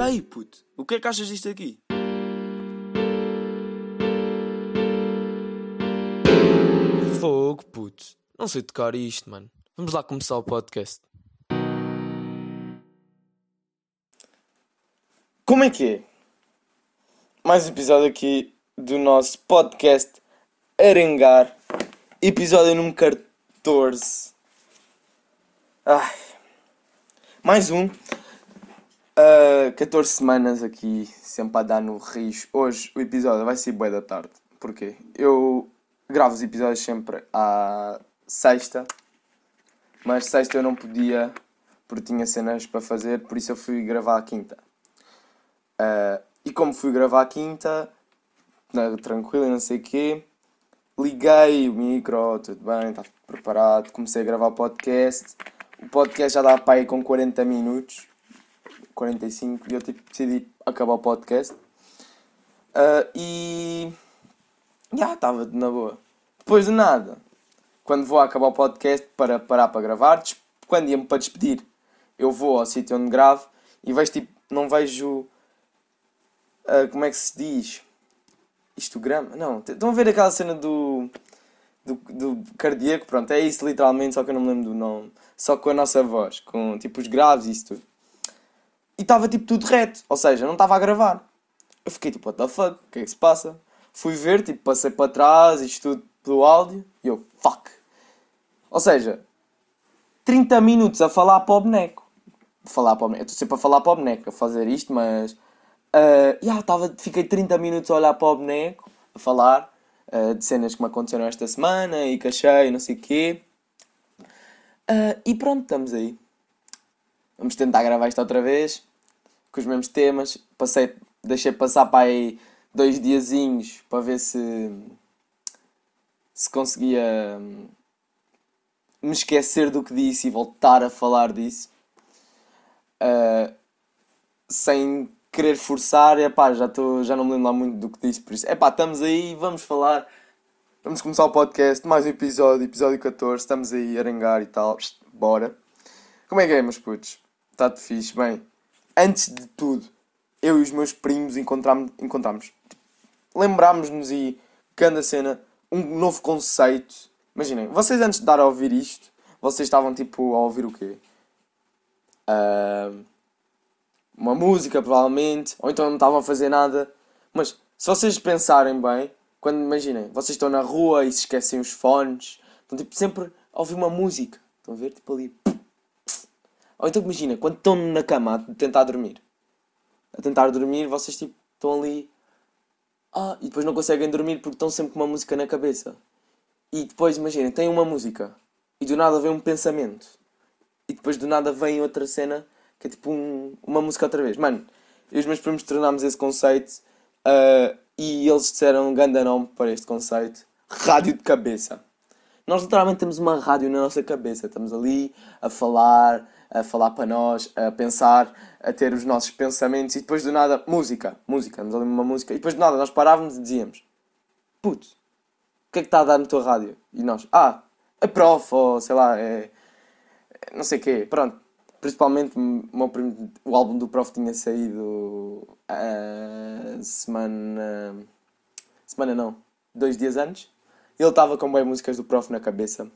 Olha aí, puto. O que é que achas disto aqui? Fogo, puto. Não sei tocar isto, mano. Vamos lá começar o podcast. Como é que é? Mais um episódio aqui do nosso podcast Arengar. Episódio número 14. Ai. Mais um. Uh, 14 semanas aqui, sempre a dar no rios. Hoje o episódio vai ser bué da tarde. Porquê? Eu gravo os episódios sempre à sexta. Mas sexta eu não podia, porque tinha cenas para fazer, por isso eu fui gravar à quinta. Uh, e como fui gravar à quinta, na, tranquilo e não sei o quê, liguei o micro, tudo bem, estava preparado, comecei a gravar o podcast. O podcast já dá para aí com 40 minutos. 45 e eu tipo, decidi acabar o podcast. Uh, e. Já, estava na boa. Depois de nada, quando vou acabar o podcast para parar para gravar, quando ia-me para despedir, eu vou ao sítio onde gravo e vejo tipo, não vejo. Uh, como é que se diz? Histograma? Não, estão a ver aquela cena do, do, do cardíaco? Pronto, é isso literalmente, só que eu não me lembro do nome. Só com a nossa voz, com tipo os graves e isso tudo e estava tipo tudo reto, ou seja, não estava a gravar. Eu fiquei tipo, what the fuck, o que é que se passa? Fui ver, tipo, passei para trás, isto tudo pelo áudio, e eu, fuck. Ou seja, 30 minutos a falar para o boneco. Falar para o boneco. Eu estou sempre a falar para o boneco, a fazer isto, mas. Uh, yeah, tava, fiquei 30 minutos a olhar para o boneco, a falar uh, de cenas que me aconteceram esta semana e que achei, não sei o quê. Uh, e pronto, estamos aí. Vamos tentar gravar isto outra vez com os mesmos temas. Passei, deixei passar para aí dois diazinhos para ver se se conseguia hum, me esquecer do que disse e voltar a falar disso uh, sem querer forçar, epá, já, tô, já não me lembro lá muito do que disse, por isso, epá, estamos aí, vamos falar, vamos começar o podcast, mais um episódio, episódio 14, estamos aí a arengar e tal, bora. Como é que é, meus putos? Está-te fixe? Bem, antes de tudo, eu e os meus primos encontramos, encontramos lembrámos-nos e grande cena, um novo conceito. Imaginem, vocês antes de dar a ouvir isto, vocês estavam tipo a ouvir o quê? Uh, uma música, provavelmente, ou então não estavam a fazer nada. Mas se vocês pensarem bem, quando imaginem, vocês estão na rua e se esquecem os fones, estão tipo sempre a ouvir uma música. Estão a ver? Tipo ali. Ou então imagina, quando estão na cama a tentar dormir, a tentar dormir, vocês tipo estão ali. Ah, e depois não conseguem dormir porque estão sempre com uma música na cabeça. E depois imaginem, tem uma música e do nada vem um pensamento. E depois do nada vem outra cena que é tipo um, uma música outra vez. Mano, eu e os meus primos tornámos esse conceito uh, e eles disseram um grande nome para este conceito: Rádio de Cabeça. Nós literalmente temos uma rádio na nossa cabeça. Estamos ali a falar, a falar para nós, a pensar, a ter os nossos pensamentos e depois do nada, música, música, nos uma música e depois do nada nós parávamos e dizíamos: Puto, o que é que está a dar no teu rádio? E nós: Ah, é prof, ou sei lá, é. não sei o quê, pronto. Principalmente primo, o álbum do prof tinha saído a semana. Semana não, dois dias antes. Ele estava com bem músicas do prof na cabeça.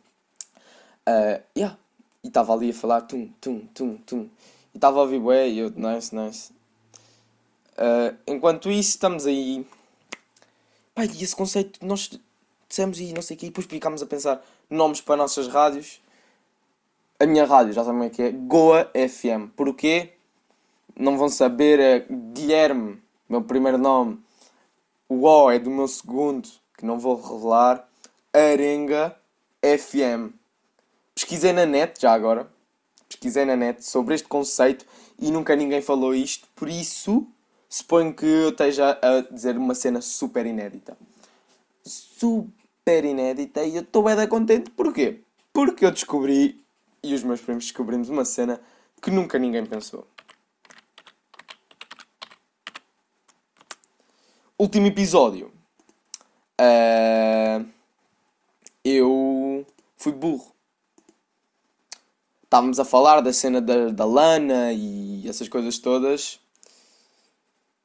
Uh, yeah, e estava ali a falar tum, tum, tum, tum. E estava a ouvir e eu, nice, nice. Uh, enquanto isso, estamos aí. Pai, e esse conceito, nós dissemos e não sei o quê, e depois ficámos a pensar nomes para nossas rádios. A minha rádio, já sabem o que é, Goa FM. Porquê? Não vão saber, é Guilherme, meu primeiro nome. O O é do meu segundo, que não vou revelar. Arenga FM pesquisei na net, já agora, pesquisei na net sobre este conceito e nunca ninguém falou isto, por isso suponho que eu esteja a dizer uma cena super inédita. Super inédita e eu estou bem contente, porquê? Porque eu descobri e os meus primos descobrimos uma cena que nunca ninguém pensou. Último episódio. Uh, eu fui burro estávamos a falar da cena da, da lana e essas coisas todas.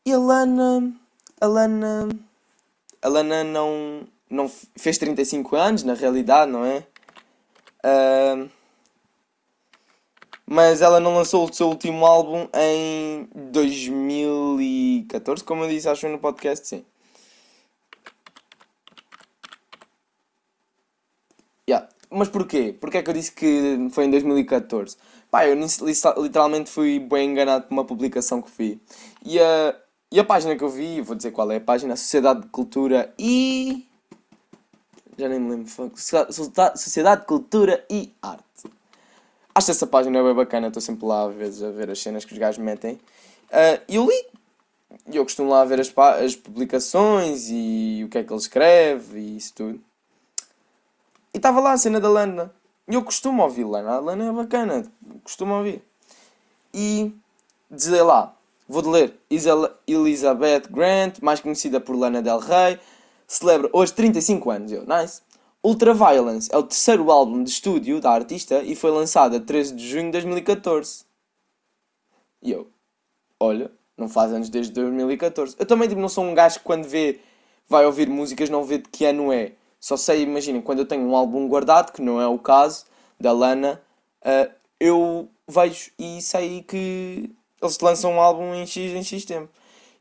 E a Lana. A Lana. A Lana não. não fez 35 anos, na realidade, não é? Uh, mas ela não lançou o seu último álbum em 2014, como eu disse, acho no podcast, sim. Yeah. Mas porquê? Porquê é que eu disse que foi em 2014? Pá, eu literalmente fui bem enganado por uma publicação que vi. E a, e a página que eu vi, vou dizer qual é a página, Sociedade de Cultura e. Já nem me lembro. Sociedade de Cultura e Arte. Acho essa página bem bacana, estou sempre lá às vezes a ver as cenas que os gajos metem. Uh, e eu li. E eu costumo lá ver as, as publicações e o que é que ele escreve e isso tudo. E estava lá a cena da Lana. E eu costumo ouvir Lana. A Lana é bacana. Costumo ouvir. E dizer lá. Vou ler. Elizabeth Grant, mais conhecida por Lana Del Rey, celebra hoje 35 anos. Eu, nice. Ultraviolence é o terceiro álbum de estúdio da artista e foi lançado a 13 de junho de 2014. E eu, olha, não faz anos desde 2014. Eu também tipo, não sou um gajo que quando vê, vai ouvir músicas, não vê de que ano é. Só sei, imaginem, quando eu tenho um álbum guardado, que não é o caso, da Lana, uh, eu vejo e sei que eles lançam um álbum em X em X tempo.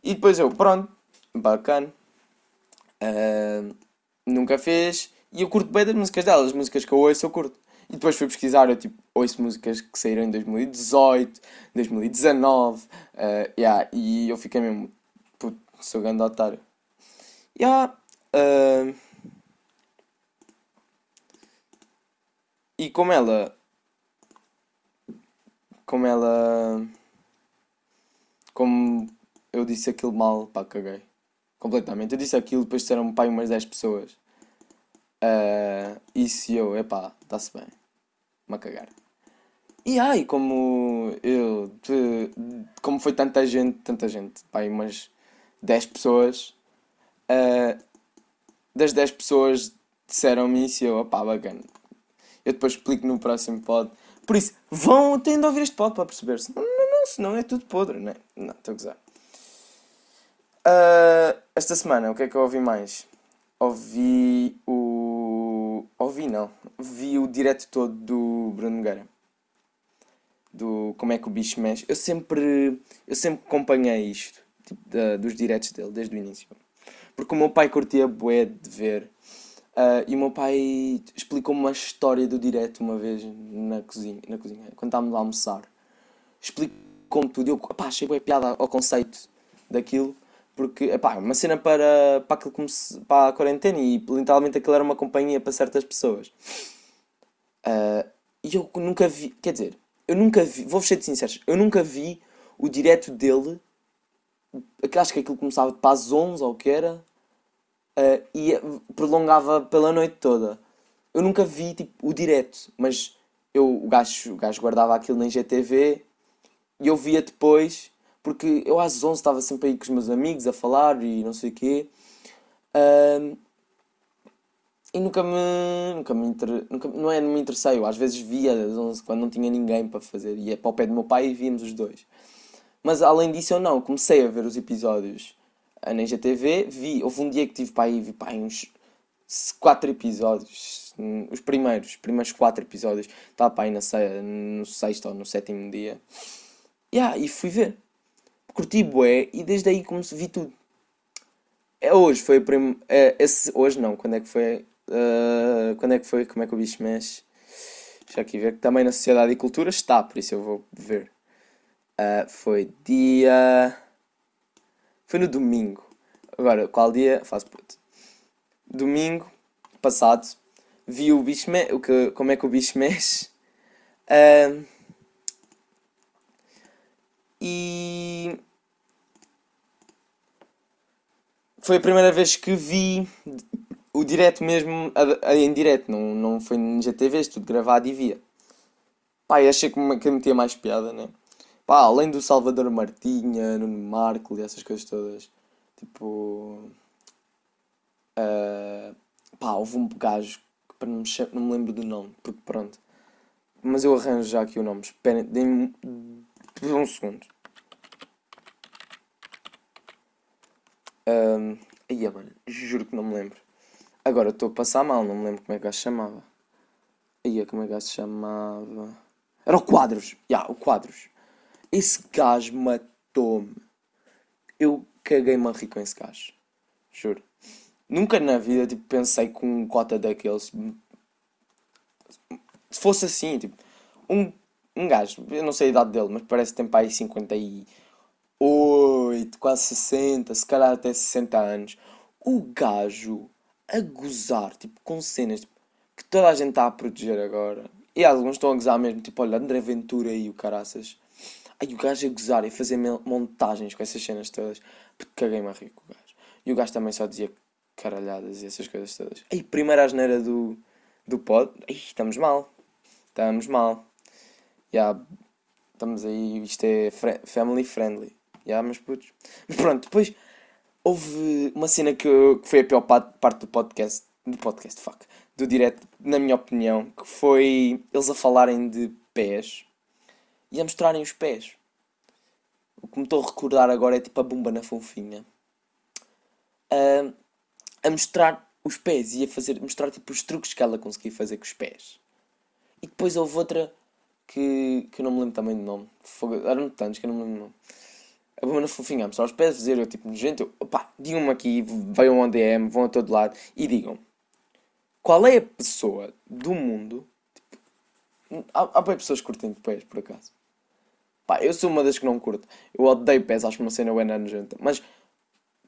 E depois eu, pronto, bacana. Uh, nunca fez. E eu curto bem das músicas dela, as músicas que eu ouço eu curto. E depois fui pesquisar, eu tipo, ouço músicas que saíram em 2018, 2019, uh, yeah, e eu fiquei mesmo, puto, sou grande otário. Yeah, uh, E como ela. Como ela. Como eu disse aquilo mal, pá, caguei. Completamente. Eu disse aquilo, depois disseram pai umas 10 pessoas. Uh, isso e eu, epá, está-se bem. Uma cagar. E ai, como eu. Como foi tanta gente, tanta gente, pai, umas 10 pessoas. Uh, das 10 pessoas disseram-me isso e eu, opá, bacana. Eu depois explico no próximo pod. Por isso, vão tendo a ouvir este pod para perceber. se não, não, senão é tudo podre, não é? Não, estou a gozar. Uh, esta semana, o que é que eu ouvi mais? Ouvi o. Ouvi não. Vi o direto todo do Bruno Nogueira. Do Como é que o bicho mexe. Eu sempre. Eu sempre acompanhei isto. Tipo, da, dos diretos dele, desde o início. Porque o meu pai curtia bué de ver Uh, e o meu pai explicou-me uma história do direto uma vez na cozinha, na cozinha quando estávamos a almoçar. Explicou-me tudo. Eu pá, achei bem piada ao conceito daquilo, porque epá, uma cena para, para, aquilo como se, para a quarentena e literalmente aquilo era uma companhia para certas pessoas. Uh, e eu nunca vi, quer dizer, eu nunca vi, vou-vos ser sinceros, eu nunca vi o direto dele, acho que aquilo começava para as 11 ou o que era, uh, e prolongava pela noite toda. Eu nunca vi tipo, o direto, mas eu, o, gajo, o gajo guardava aquilo na GTV e eu via depois, porque eu às 11 estava sempre aí com os meus amigos a falar e não sei o quê. Uh, e nunca me. Nunca me inter... nunca, não é, não me interessei. Eu às vezes via às 11 quando não tinha ninguém para fazer. Ia para o pé do meu pai e víamos os dois. Mas além disso, eu não. Comecei a ver os episódios a Ninja TV, vi, houve um dia que tive para aí, vi para aí uns 4 episódios, os primeiros, os primeiros 4 episódios, estava para aí na, no sexto ou no sétimo dia, yeah, e fui ver. Curti bué e desde aí como se vi tudo. É hoje, foi o primeiro, é, esse, hoje não, quando é que foi, uh, quando é que foi, como é que o bicho mexe, já aqui ver, que também na Sociedade e Cultura está, por isso eu vou ver. Uh, foi dia... Foi no domingo. Agora, qual dia? Faço puto. Domingo passado, vi o bicho me o que, como é que o bicho mexe. Uh, e foi a primeira vez que vi o direto mesmo a, a, em direto, não, não foi no GTV, tudo gravado e via. Pá, achei que que metia mais piada, né? Pá, além do Salvador Martinha, no Marco e essas coisas todas. Tipo. Uh, pá, houve um gajo que não me, não me lembro do nome, porque pronto. Mas eu arranjo já aqui o nome. Esperem, deem-me um segundo. Um, aí, mano, juro que não me lembro. Agora estou a passar mal, não me lembro como é que se chamava. Aí, como é que se chamava? Era o Quadros. Já, yeah, o Quadros. Esse gajo matou-me. Eu caguei-me rir com esse gajo. Juro. Nunca na vida tipo, pensei que um cota daqueles. Se fosse assim, tipo. Um, um gajo, eu não sei a idade dele, mas parece que tem para aí 58, quase 60, se calhar até 60 anos. O gajo a gozar, tipo, com cenas tipo, que toda a gente está a proteger agora. E alguns estão a gozar mesmo, tipo, olha, André Ventura e o caraças. Aí o gajo a gozar e fazer montagens com essas cenas todas. Porque caguei-me a rir com o gajo. E o gajo também só dizia caralhadas e essas coisas todas. Aí, primeira asneira do, do pod. Aí, estamos mal. Estamos mal. Já. Yeah, estamos aí. Isto é family friendly. Já, yeah, mas putos. Mas pronto, depois houve uma cena que, que foi a pior parte do podcast. Do podcast, fuck. Do direto, na minha opinião, que foi eles a falarem de pés e a mostrarem os pés. O que me estou a recordar agora é tipo a bomba na fofinha. Uh, a mostrar os pés e a fazer, mostrar tipo os truques que ela conseguia fazer com os pés. E depois houve outra que, que eu não me lembro também do nome. Eram tantos que eu não me lembro do nome. A bomba na fofinha a mostrar os pés, fazer eu tipo, gente, eu, opá, digam-me aqui, venham ao DM, vão a todo lado e digam qual é a pessoa do mundo. Tipo, há, há pessoas que curtem pés, por acaso. Pá, eu sou uma das que não curto. Eu odeio pés, acho uma cena buena nojenta. Mas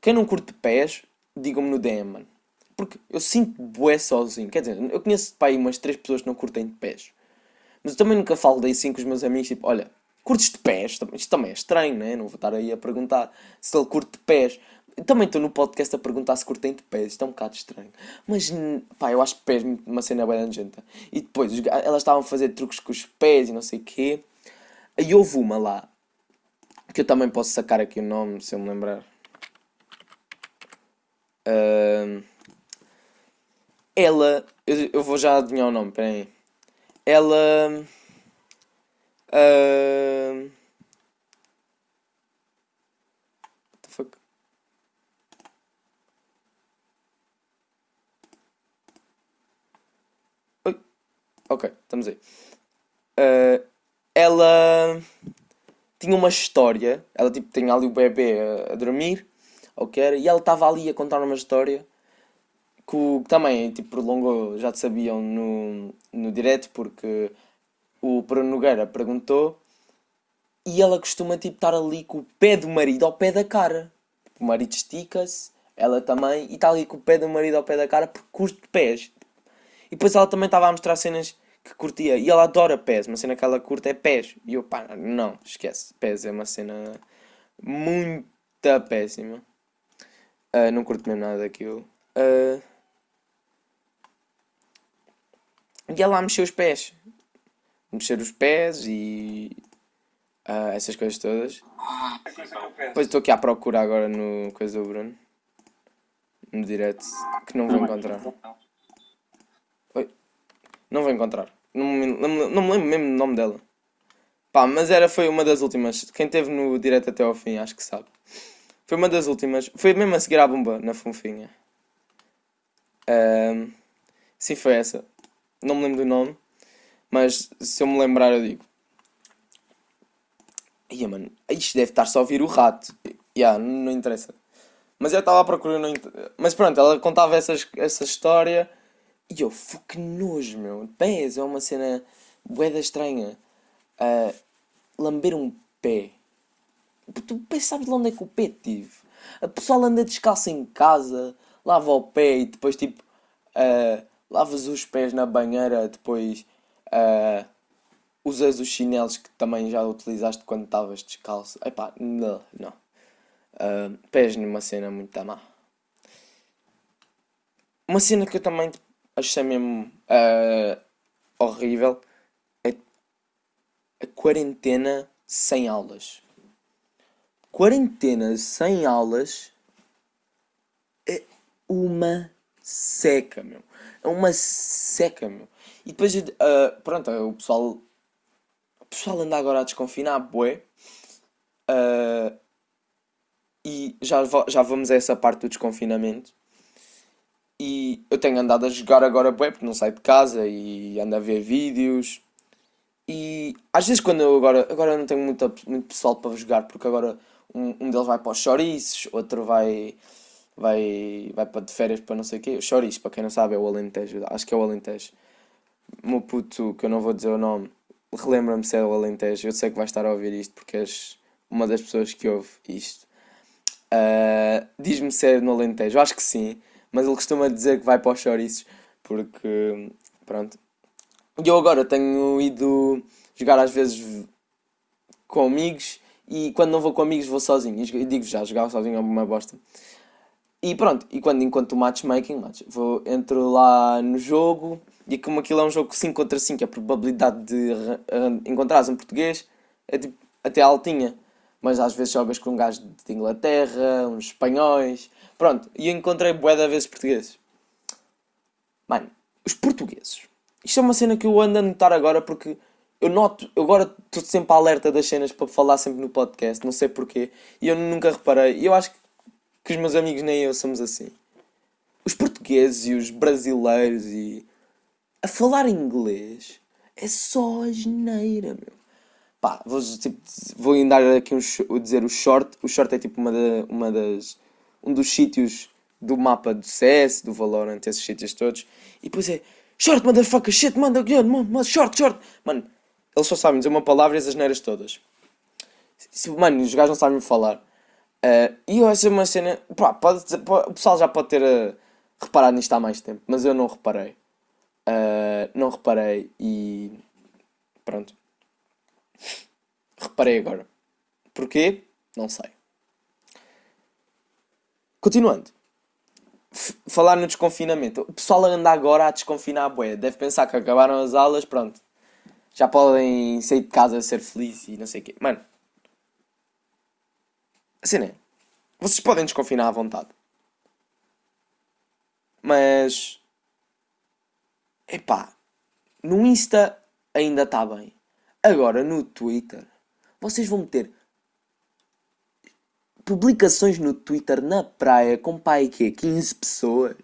quem não curte pés, digam-me no DM, mano. Porque eu sinto bué sozinho. Quer dizer, eu conheço pá, umas três pessoas que não curtem de pés. Mas eu também nunca falo daí assim com os meus amigos, tipo, olha, curtes de pés? Isto também é estranho, né? Não vou estar aí a perguntar se ele curte de pés. Também estou no podcast a perguntar se curtem de pés. Isto é um bocado estranho. Mas, pá, eu acho que pés uma cena bem nojenta. E depois, elas estavam a fazer truques com os pés e não sei o quê. Aí houve uma lá, que eu também posso sacar aqui o nome, se eu me lembrar. Uh, ela, eu, eu, vou já adivinhar o nome, peraí. Ela. Uh. Ok, estamos aí. Uh, ela tinha uma história. Ela tipo tinha ali o bebê a, a dormir, ok? E ela estava ali a contar uma história que, que também tipo, prolongou, já te sabiam no, no direto, porque o Bruno Nogueira perguntou e ela costuma tipo estar ali com o pé do marido ao pé da cara. O marido estica-se, ela também, e está ali com o pé do marido ao pé da cara porque curte pés. E depois ela também estava a mostrar cenas que curtia. E ela adora pés. Uma cena que ela curte é pés. E eu, pá, não, esquece. Pés é uma cena muito péssima. Uh, não curto mesmo nada daquilo. Uh... E ela mexeu os pés. Mexer os pés e. Uh, essas coisas todas. Depois estou aqui à procura agora no coisa do Bruno. No direct. Que não vou encontrar. Oi? Não vou encontrar. Não me, não, me lembro mesmo do nome dela. Pá, mas era, foi uma das últimas. Quem teve no direto até ao fim, acho que sabe. Foi uma das últimas. Foi mesmo a seguir à bomba, na funfinha. Um, sim, foi essa. Não me lembro do nome. Mas se eu me lembrar, eu digo. Ia, mano, isto deve estar só a ouvir o rato. Yeah, não, não interessa. Mas eu estava a procurar. Mas pronto, ela contava essas, essa história e eu, que nojo, meu. Pés é uma cena boeda estranha. Uh, lamber um pé. Tu sabes de onde é que o pé tive? A pessoa anda descalça em casa, lava o pé e depois tipo uh, lavas os pés na banheira, depois uh, usas os chinelos que também já utilizaste quando estavas descalço. Epá, não, não. Uh, pés numa cena muito má. Uma cena que eu também achei mesmo uh, horrível é a quarentena sem aulas. Quarentena sem aulas é uma seca, meu. É uma seca, meu. E depois, uh, pronto, o pessoal. O pessoal anda agora a desconfinar, bué. Uh, e já, já vamos a essa parte do desconfinamento. E eu tenho andado a jogar agora web porque não saio de casa e ando a ver vídeos. E às vezes quando eu agora, agora não tenho muito, muito pessoal para jogar, porque agora um, um deles vai para os chouriços, outro vai, vai, vai para de férias para não sei o quê. O chouriço, para quem não sabe, é o Alentejo, acho que é o Alentejo. Meu puto, que eu não vou dizer o nome, relembra-me se é o Alentejo. Eu sei que vai estar a ouvir isto porque és uma das pessoas que ouve isto. Uh, Diz-me se é no Alentejo, eu acho que sim, mas ele costuma dizer que vai para os chouriços porque, pronto. E eu agora tenho ido jogar às vezes com amigos e quando não vou com amigos vou sozinho. E digo já, jogar sozinho é uma bosta. E pronto, e quando enquanto o matchmaking, match, vou, entro lá no jogo e como aquilo é um jogo 5 contra 5, a probabilidade de encontrares um português é tipo, até altinha. Mas às vezes jogas com um gajo de Inglaterra, uns espanhóis. Pronto, e encontrei bué de vezes portugueses. Mano, os portugueses. Isto é uma cena que eu ando a notar agora porque eu noto, eu agora estou sempre alerta das cenas para falar sempre no podcast, não sei porquê. E eu nunca reparei. E eu acho que os meus amigos nem eu somos assim. Os portugueses e os brasileiros e a falar inglês é só a geneira, meu. Pá, vou, tipo, vou dar aqui um, dizer o short. O short é tipo uma, uma das. um dos sítios do mapa do CS, do Valorant, esses sítios todos. E depois é short, motherfucker, shit, manda, manda, short, short. Mano, eles só sabem dizer uma palavra e as neiras todas. Mano, os gajos não sabem falar. Uh, e eu acho uma cena. Pá, pode, pode, o pessoal já pode ter uh, reparado nisto há mais tempo, mas eu não reparei. Uh, não reparei e. Pronto. Reparei agora. Porquê? Não sei. Continuando. F falar no desconfinamento. O pessoal anda agora a desconfinar a boia. Deve pensar que acabaram as aulas, pronto. Já podem sair de casa a ser felizes e não sei o quê. Mano. A cena é. Vocês podem desconfinar à vontade. Mas. Epá. No Insta ainda está bem. Agora no Twitter, vocês vão ter publicações no Twitter na praia com pai que 15 pessoas.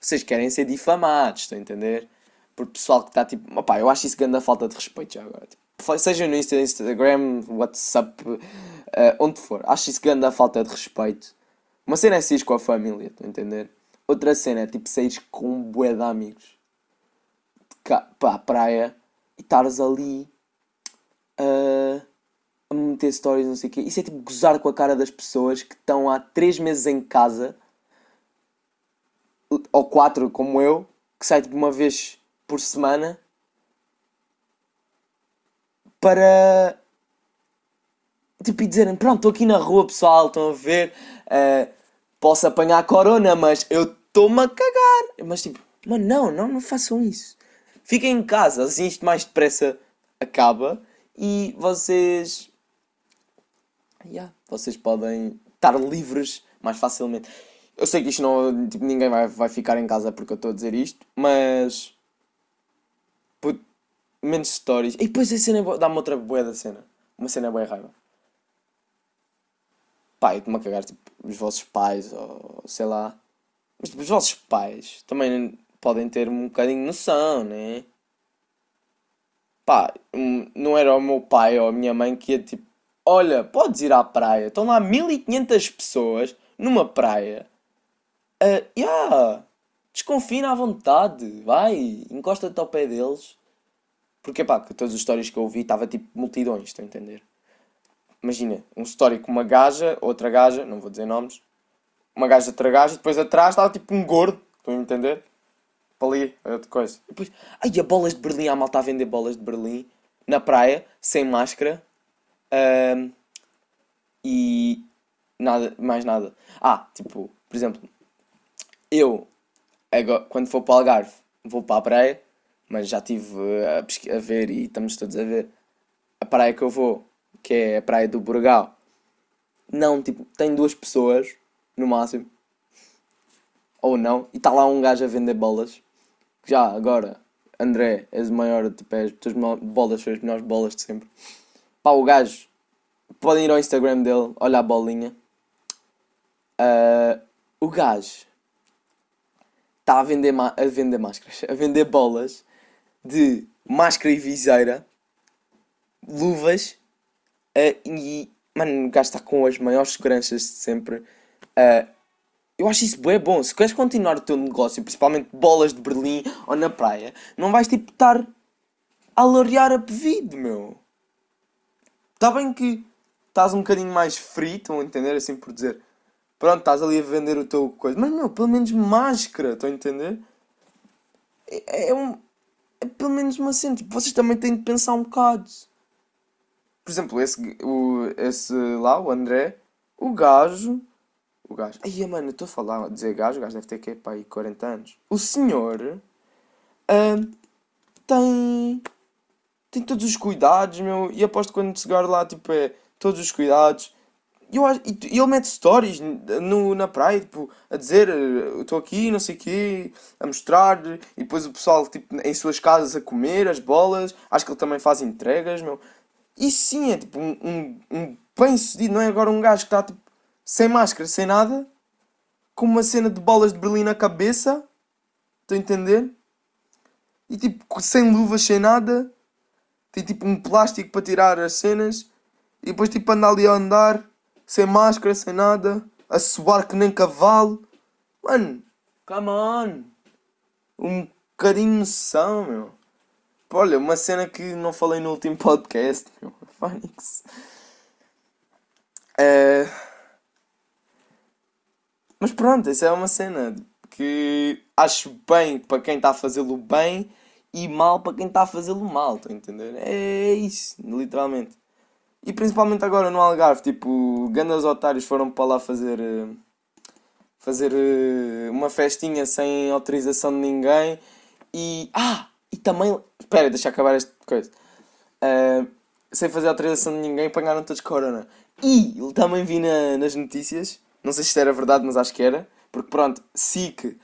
Vocês querem ser difamados, estão a entender? Por pessoal que está tipo, opá, eu acho isso grande falta de respeito já agora. Tipo, seja no Instagram, WhatsApp, uh, onde for, acho isso grande falta de respeito. Uma cena é sair com a família, estão a entender? Outra cena é tipo sair com um bué de amigos para a praia e estares ali a, a meter stories, não sei o quê. Isso é tipo gozar com a cara das pessoas que estão há 3 meses em casa, ou 4 como eu, que sai tipo uma vez por semana para tipo e dizerem pronto estou aqui na rua pessoal estão a ver uh, posso apanhar corona mas eu estou-me a cagar. Mas tipo mano não não não façam isso. Fiquem em casa assim isto mais depressa acaba e vocês. Yeah, vocês podem estar livres mais facilmente. Eu sei que isto não. Tipo, ninguém vai, vai ficar em casa porque eu estou a dizer isto, mas. Put, menos stories. E depois a cena é dá-me outra boa da cena. Uma cena boa raiva. Eu estou-me a cagar, tipo, os vossos pais, ou sei lá. Mas tipo, os vossos pais também podem ter um bocadinho de noção, né? Pá, não era o meu pai ou a minha mãe que ia tipo, olha, podes ir à praia, estão lá 1500 pessoas numa praia. Uh, yeah, desconfina à vontade, vai, encosta-te ao pé deles. Porque pá, que todas as histórias que eu ouvi estava tipo multidões, estão a entender? Imagina, um story com uma gaja, outra gaja, não vou dizer nomes, uma gaja, outra gaja, depois atrás estava tipo um gordo, estão a entender? Para ali, é outra coisa. E depois, ai, a bolas de Berlim, a malta a vender bolas de Berlim na praia, sem máscara. Um, e nada, mais nada. Ah, tipo, por exemplo, eu, agora, quando for para o Algarve, vou para a praia, mas já estive a, a, ver e estamos todos a ver a praia que eu vou, que é a praia do Burgal. Não, tipo, tem duas pessoas, no máximo. Ou não, e está lá um gajo a vender bolas já, agora, André, és o maior, tipo, és, as tuas bolas são as melhores bolas de sempre. Pá, o gajo, podem ir ao Instagram dele, olha a bolinha. Uh, o gajo está a vender, a vender máscaras, a vender bolas de máscara e viseira, luvas uh, e, mano, o gajo está com as maiores seguranças de sempre. Uh, eu acho isso bem bom. Se queres continuar o teu negócio, principalmente bolas de Berlim ou na praia, não vais tipo estar a laurear a pedido, meu. Está bem que estás um bocadinho mais frio, estão a entender? Assim por dizer. Pronto, estás ali a vender o teu coisa. Mas, meu, pelo menos máscara, estão a entender? É, é, um, é pelo menos uma cena. Tipo, vocês também têm de pensar um bocado. Por exemplo, esse, o, esse lá, o André, o gajo. O gajo. Ai, mano, estou a falar, a dizer gajo, o gajo deve ter que para aí 40 anos. O senhor uh, tem. tem todos os cuidados, meu. E aposto que quando chegar lá, tipo, é todos os cuidados. E, eu, e ele mete stories no, na praia, tipo, a dizer eu estou aqui, não sei o quê, a mostrar, e depois o pessoal tipo, em suas casas a comer as bolas. Acho que ele também faz entregas, meu. Isso sim é tipo um, um, um bem sucedido, não é agora um gajo que está tipo, sem máscara, sem nada, com uma cena de bolas de Berlim na cabeça. Estão a entender? E tipo, sem luvas, sem nada. Tem tipo um plástico para tirar as cenas. E depois tipo anda ali a andar, sem máscara, sem nada, a suar que nem cavalo. Mano, come on. Um bocadinho de noção, meu. Olha, uma cena que não falei no último podcast, meu. Phonics. É... Mas pronto, isso é uma cena que acho bem para quem está a fazê-lo bem e mal para quem está a fazê-lo mal, estão a entender? É isso, literalmente. E principalmente agora no Algarve, tipo, grandes otários foram para lá fazer eh, fazer eh, uma festinha sem autorização de ninguém e ah, e também, espera, deixa acabar esta coisa. Uh, sem fazer autorização de ninguém, apanharam todos corona. E também vi na, nas notícias, não sei se era verdade, mas acho que era, porque pronto, SIC uh,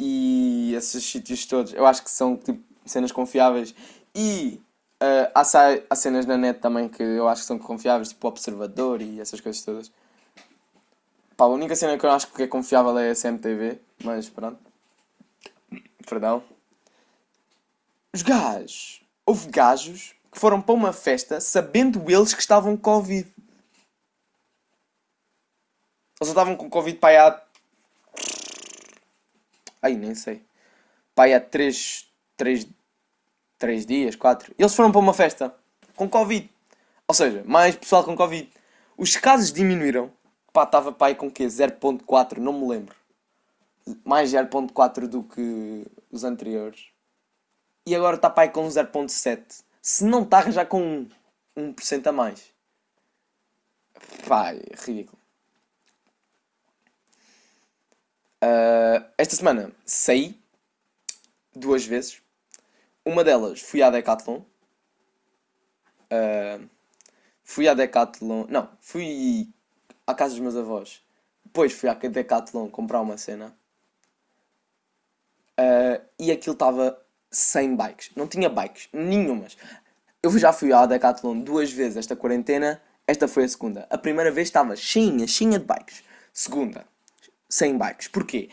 e esses sítios todos, eu acho que são tipo cenas confiáveis e Uh, há, há cenas na net também que eu acho que são confiáveis, tipo Observador e essas coisas todas. Pá, a única cena que eu acho que é confiável é a CMTV, mas pronto. Perdão. Os gajos. Houve gajos que foram para uma festa sabendo eles que estavam Covid. Eles já estavam com Covid para aí há. Ai, nem sei. Para aí há 3, 3 3 dias, 4. Eles foram para uma festa com Covid. Ou seja, mais pessoal com Covid. Os casos diminuíram. Pá, estava para aí com o quê? 0.4, não me lembro. Mais 0.4 do que os anteriores. E agora está para aí com 0.7. Se não está já com 1%, 1 a mais. Pá, é ridículo. Uh, esta semana saí duas vezes uma delas fui à Decathlon. Uh, fui à Decathlon. Não, fui à casa dos meus avós. Depois fui à Decathlon comprar uma cena. Uh, e aquilo estava sem bikes. Não tinha bikes, nenhumas. Eu já fui à Decathlon duas vezes esta quarentena. Esta foi a segunda. A primeira vez estava cheinha, cheinha de bikes. Segunda, sem bikes. Porquê?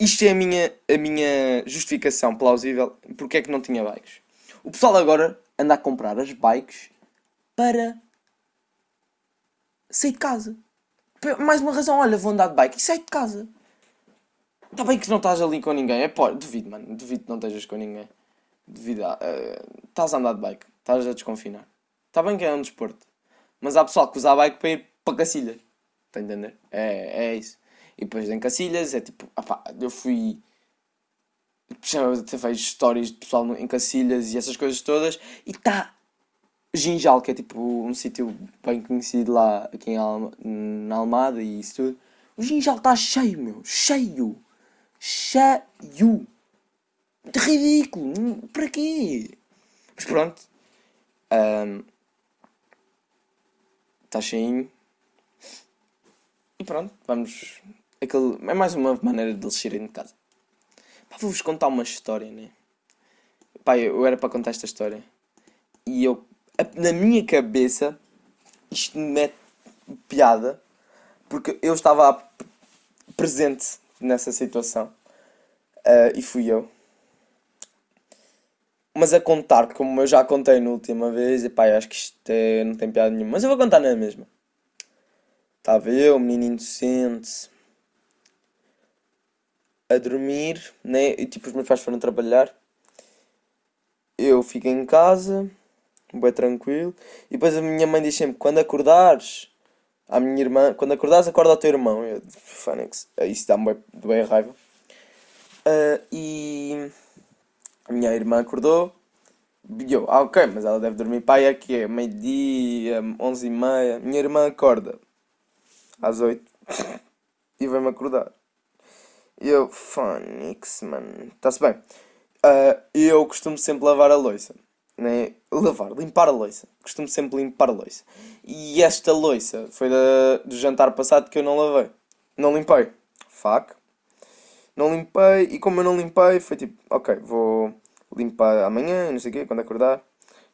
Isto é a minha, a minha justificação plausível porque é que não tinha bikes. O pessoal agora anda a comprar as bikes para sair de casa. Mais uma razão, olha, vou andar de bike e sair de casa. Está bem que não estás ali com ninguém. É pô, duvido, mano. Duvido que não estejas com ninguém. Duvido. Uh, estás a andar de bike. Estás a desconfinar. Está bem que é um desporto. Mas há pessoal que usa a bike para ir para Cacilhas. Está a entender? É, é isso. E depois em Cacilhas é tipo, opá, eu fui. Vejo histórias de pessoal em Cacilhas e essas coisas todas e está Ginjal, que é tipo um sítio bem conhecido lá aqui em Alma, na Almada e isso tudo. O Ginjal está cheio, meu, cheio, cheio, de ridículo, para quê? Mas pronto, está um, e pronto, vamos Aquele, é mais uma maneira de eles saírem de casa. vou-vos contar uma história, né? Pá, eu era para contar esta história. E eu, na minha cabeça, isto me mete piada. Porque eu estava presente nessa situação. Uh, e fui eu. Mas a contar, como eu já contei na última vez, e pá, acho que isto é, não tem piada nenhuma. Mas eu vou contar na mesma. Estava eu, menino inocente, a dormir, né? E tipo, os meus pais foram trabalhar. Eu fiquei em casa, bem tranquilo. E depois a minha mãe diz sempre: quando acordares, à minha irmã, quando acordares, acorda ao teu irmão. Eu, Fênix, isso dá-me bem, bem raiva. Uh, e a minha irmã acordou. E eu, ah, ok, mas ela deve dormir. Pai, que é meio-dia, onze e meia. Minha irmã acorda às oito e vai-me acordar. Eu, Fênix, mano, está-se bem. Uh, eu costumo sempre lavar a louça. Né? Lavar, limpar a louça. Costumo sempre limpar a louça. E esta louça foi da, do jantar passado que eu não lavei. Não limpei. Fuck. Não limpei. E como eu não limpei, foi tipo, ok, vou limpar amanhã, não sei o quê, quando acordar.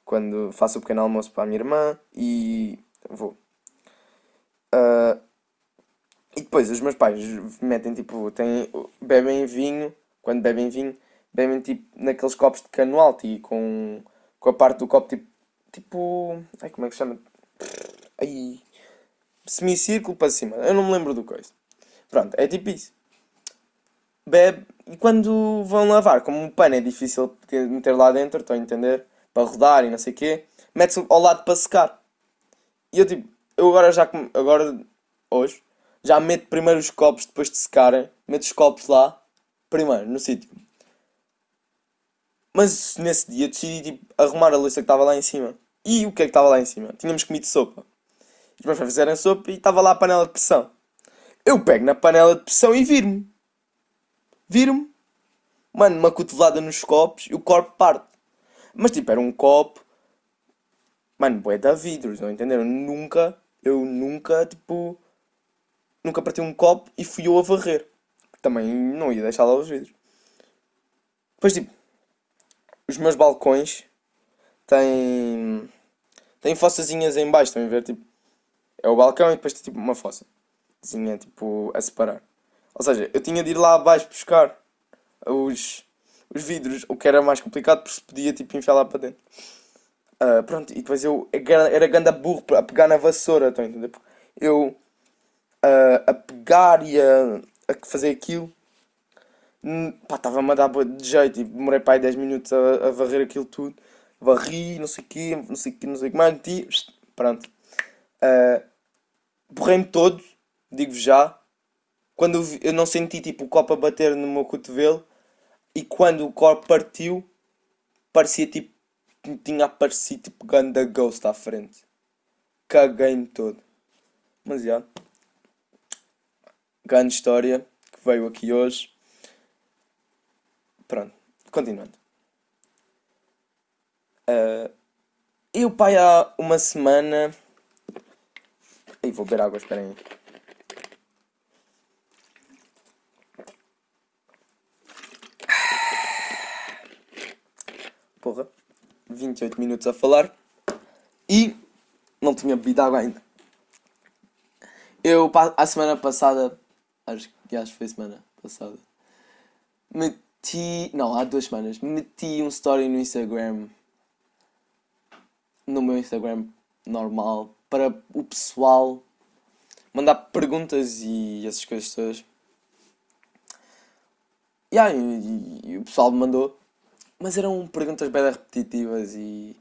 Quando faço o pequeno almoço para a minha irmã. E vou. Uh, depois os meus pais metem tipo, têm, bebem vinho, quando bebem vinho, bebem tipo naqueles copos de cano alto e com, com a parte do copo tipo. Tipo. Ai, como é que se chama? Ai. Semicírculo para cima. Eu não me lembro do coisa. Pronto, é tipo isso. Bebe. E quando vão lavar, como o pano é difícil meter lá dentro, estão a entender? Para rodar e não sei o quê, mete-se ao lado para secar. E eu tipo, eu agora já. Agora, hoje, já meto primeiro os copos depois de secarem. Meto os copos lá, primeiro, no sítio. Mas nesse dia decidi tipo, arrumar a louça que estava lá em cima. E o que é que estava lá em cima? Tínhamos comido sopa. Os meus pais fizeram sopa e estava lá a panela de pressão. Eu pego na panela de pressão e viro-me. Viro-me. Mano, uma cotovelada nos copos e o corpo parte. Mas tipo, era um copo. Mano, boé da vidros, não entenderam? Nunca, eu nunca, tipo. Nunca parti um copo e fui eu a varrer. Também não ia deixar lá os vidros. Depois, tipo, os meus balcões têm. têm fossazinhas em baixo, estão a ver? Tipo, é o balcão e depois tem tipo uma fossa. Zinha, tipo, a separar. Ou seja, eu tinha de ir lá abaixo buscar os, os vidros, o que era mais complicado porque se podia tipo enfiar lá para dentro. Uh, pronto, e depois eu era ganda burro a pegar na vassoura, estão a entender? Eu uh, a pegar e a, a fazer aquilo pá, estava-me a dar de jeito e demorei para aí 10 minutos a, a, varrer aquilo tudo. Varri, não sei o quê, não sei o quê, não sei o que mais, meti, pronto. Uh, Borrei-me todo, digo já. Quando eu, vi, eu, não senti tipo o copo a bater no meu cotovelo e quando o copo partiu, parecia tipo tinha aparecido tipo Ganda Ghost à frente. Caguei-me todo. Mas já. Grande história que veio aqui hoje. Pronto, continuando. Uh, pai há uma semana. Ei, vou beber água, esperem aí. Porra, 28 minutos a falar e não tinha bebido água ainda. Eu, a semana passada, acho que acho foi semana passada, meti. Não, há duas semanas. Meti um story no Instagram. No meu Instagram normal. Para o pessoal mandar perguntas e essas coisas todas. Yeah, e, e, e o pessoal me mandou. Mas eram perguntas bem repetitivas e.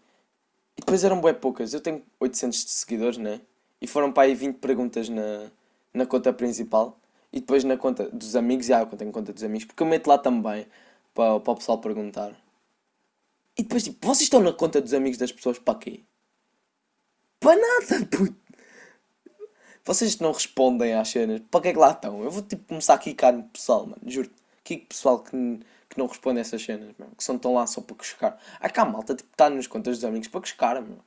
E depois eram bem poucas. Eu tenho 800 seguidores, né? E foram para aí 20 perguntas na, na conta principal. E depois na conta dos amigos, já, eu tenho conta dos amigos, porque eu meto lá também para, para o pessoal perguntar. E depois, tipo, vocês estão na conta dos amigos das pessoas para quê? Para nada, puto. Vocês não respondem às cenas, para que é que lá estão? Eu vou tipo começar a quicar no pessoal, mano, juro. Que pessoal que, que não responde a essas cenas, mano, que são tão lá só para quescar. Ah, cá malta, tipo, está nas contas dos amigos para quescar, mano.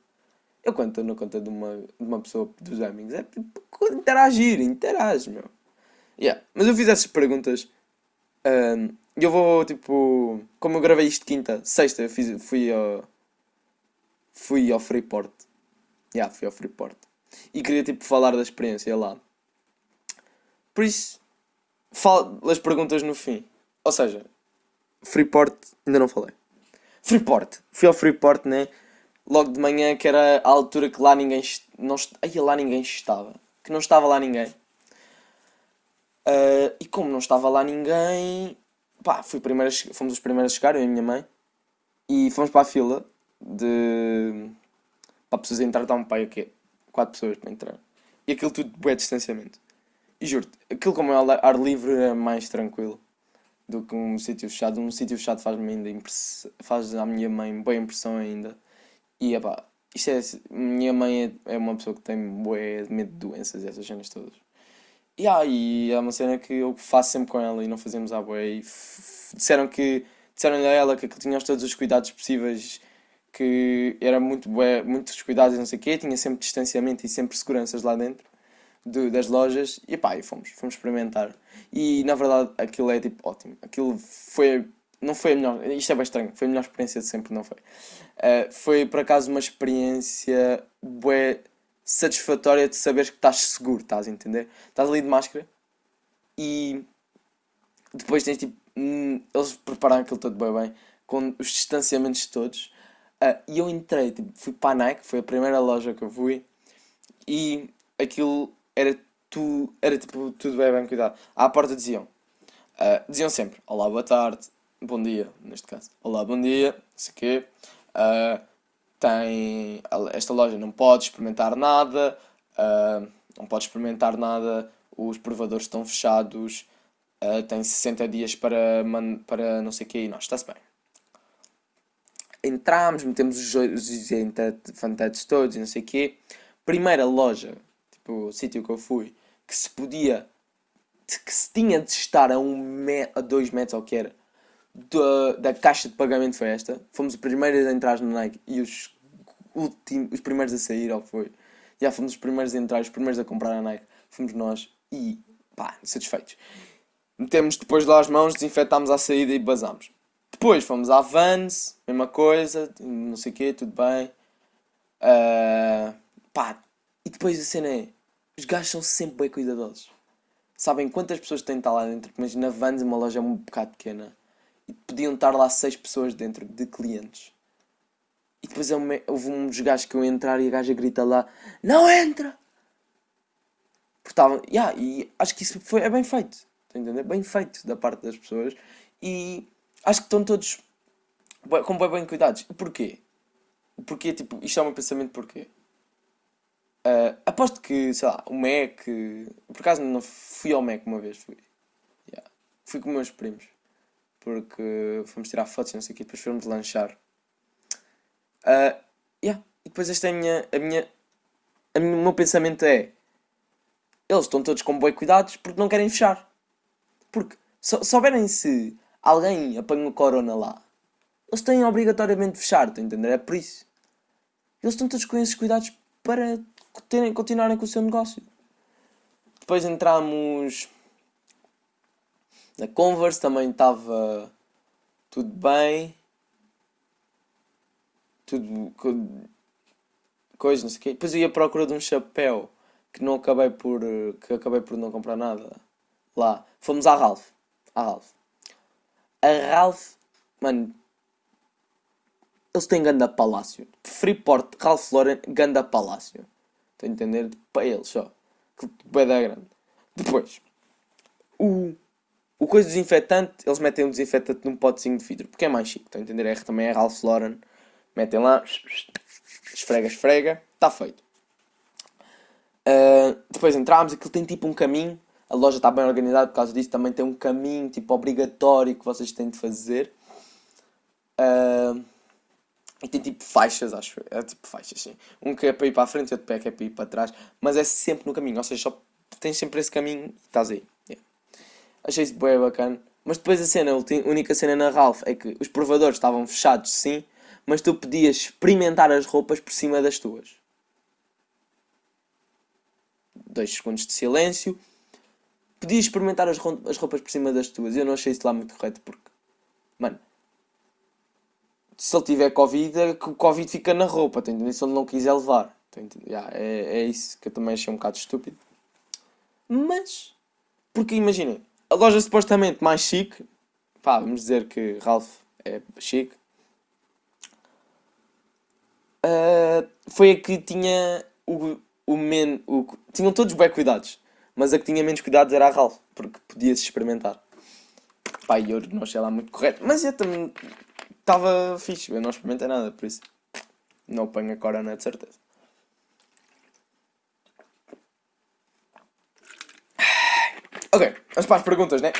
Eu quando estou na conta de uma, de uma pessoa dos amigos é tipo interagir, interage, meu. Yeah. Mas eu fiz essas perguntas um, eu vou, tipo, como eu gravei isto quinta, sexta, eu fiz, fui ao. Fui ao Freeport. Yeah, fui ao Freeport. E queria, tipo, falar da experiência lá. Por isso, falo as perguntas no fim. Ou seja, Freeport, ainda não falei. Freeport, fui ao Freeport, né? Logo de manhã, que era a altura que lá ninguém. Não, aí lá ninguém estava. Que não estava lá ninguém. Uh, e como não estava lá ninguém, pá, fui primeiro, fomos os primeiros a chegar, eu e a minha mãe. E fomos para a fila de. para pessoas entrar, está um pai o quê? Quatro pessoas para entrar. E aquilo tudo é distanciamento. E juro-te, aquilo como é ar livre é mais tranquilo do que um sítio fechado. Um sítio fechado faz-me ainda faz à minha mãe boa impressão ainda. E epá, isto é. Minha mãe é, é uma pessoa que tem bué medo de doenças e essas cenas todas. E aí é uma cena que eu faço sempre com ela e não fazemos à boa. E disseram que disseram-lhe a ela que tinha todos os cuidados possíveis, que era muito bué, muitos cuidados e não sei o quê, tinha sempre distanciamento e sempre seguranças lá dentro de, das lojas e pá, e fomos, fomos experimentar. E na verdade aquilo é tipo ótimo. Aquilo foi, não foi a melhor, isto é bem estranho, foi a melhor experiência de sempre, não foi? Uh, foi por acaso uma experiência bué satisfatória de saberes que estás seguro, estás a entender? Estás ali de máscara e depois tens tipo. Hum, eles prepararam aquilo todo bem bem, com os distanciamentos todos. Uh, e eu entrei, tipo, fui para a Nike, foi a primeira loja que eu fui, e aquilo era, tu, era tipo, tudo bem bem cuidado. À porta diziam, uh, diziam sempre, olá, boa tarde, bom dia, neste caso, olá, bom dia, não sei o quê. Uh, tem esta loja não pode experimentar nada, uh, não pode experimentar nada, os provadores estão fechados, uh, tem 60 dias para, para não sei o que e nós, está-se bem. Entramos, metemos os, os fantasmas todos e não sei o quê. Primeira loja, tipo o sítio que eu fui, que se podia, que se tinha de estar a, um me, a dois metros ou que era, da, da caixa de pagamento foi esta. Fomos os primeiros a entrar no Nike e os, últimos, os primeiros a sair, ou foi? Já fomos os primeiros a entrar, os primeiros a comprar a Nike. Fomos nós e pá, satisfeitos. Metemos depois lá as mãos, desinfetámos a saída e basámos. Depois fomos à Vans, mesma coisa, não sei o quê, tudo bem. Uh, pá, e depois a cena é: os gajos são sempre bem cuidadosos. Sabem quantas pessoas têm de estar lá dentro? Mas na Vans, uma loja um bocado pequena podiam estar lá seis pessoas dentro de clientes. E depois houve um dos gajos que eu entrar e a gaja grita lá: Não entra! Porque yeah, e acho que isso foi, é bem feito. Estão? Bem feito da parte das pessoas. E acho que estão todos com bem, bem cuidados. Porquê? Porque, tipo, isto é um pensamento porquê? Uh, aposto que, sei lá, o Mac. Por acaso não fui ao Mac uma vez, fui. Yeah. Fui com meus primos porque fomos tirar fotos não sei o que, depois fomos lanchar. Uh, yeah. E depois esta é a minha, a minha, a minha, o meu pensamento é, eles estão todos com boi cuidados porque não querem fechar. Porque se souberem se alguém apanha o corona lá, eles têm obrigatoriamente de fechar, estão a entender? É por isso. Eles estão todos com esses cuidados para terem, continuarem com o seu negócio. Depois entramos na Converse também estava tudo bem. Tudo. Coisa, não sei o quê. Depois eu ia à procura de um chapéu que não acabei por. que acabei por não comprar nada lá. Fomos à Ralph. À Ralph. A Ralph, mano. Eles têm ganda palácio. Freeport, Ralph Lauren, ganda palácio. Estão a entender? Para eles só. Que da grande. Depois. O o coisa desinfetante, eles metem um desinfetante num potezinho de vidro, porque é mais chique, estão a entender? É, também é Ralph Lauren. Metem lá, esfrega, esfrega, está feito. Uh, depois entramos, aquilo tem tipo um caminho, a loja está bem organizada por causa disso, também tem um caminho tipo obrigatório que vocês têm de fazer. Uh, e tem tipo faixas, acho. É tipo faixas, sim. Um que é para ir para a frente e outro que é para ir para trás. Mas é sempre no caminho, ou seja, só tens sempre esse caminho e estás aí. Achei isso bem bacana. Mas depois a cena, a única cena na Ralph é que os provadores estavam fechados, sim, mas tu podias experimentar as roupas por cima das tuas. Dois segundos de silêncio. Podias experimentar as, as roupas por cima das tuas. Eu não achei isso lá muito correto porque, mano, se ele tiver Covid, é que o Covid fica na roupa, tá entendendo? Se ele não quiser levar. Tá yeah, é, é isso que eu também achei um bocado estúpido. Mas, porque imaginem, a loja supostamente mais chique, pá, vamos dizer que Ralph é chique, uh, foi a que tinha o, o men, o, tinham todos bem cuidados, mas a que tinha menos cuidados era a Ralph, porque podia-se experimentar. Pá, e eu não achei lá muito correto, mas eu também estava fixe, eu não experimentei nada, por isso não apanho a corona de certeza. Ok, vamos para as perguntas, né?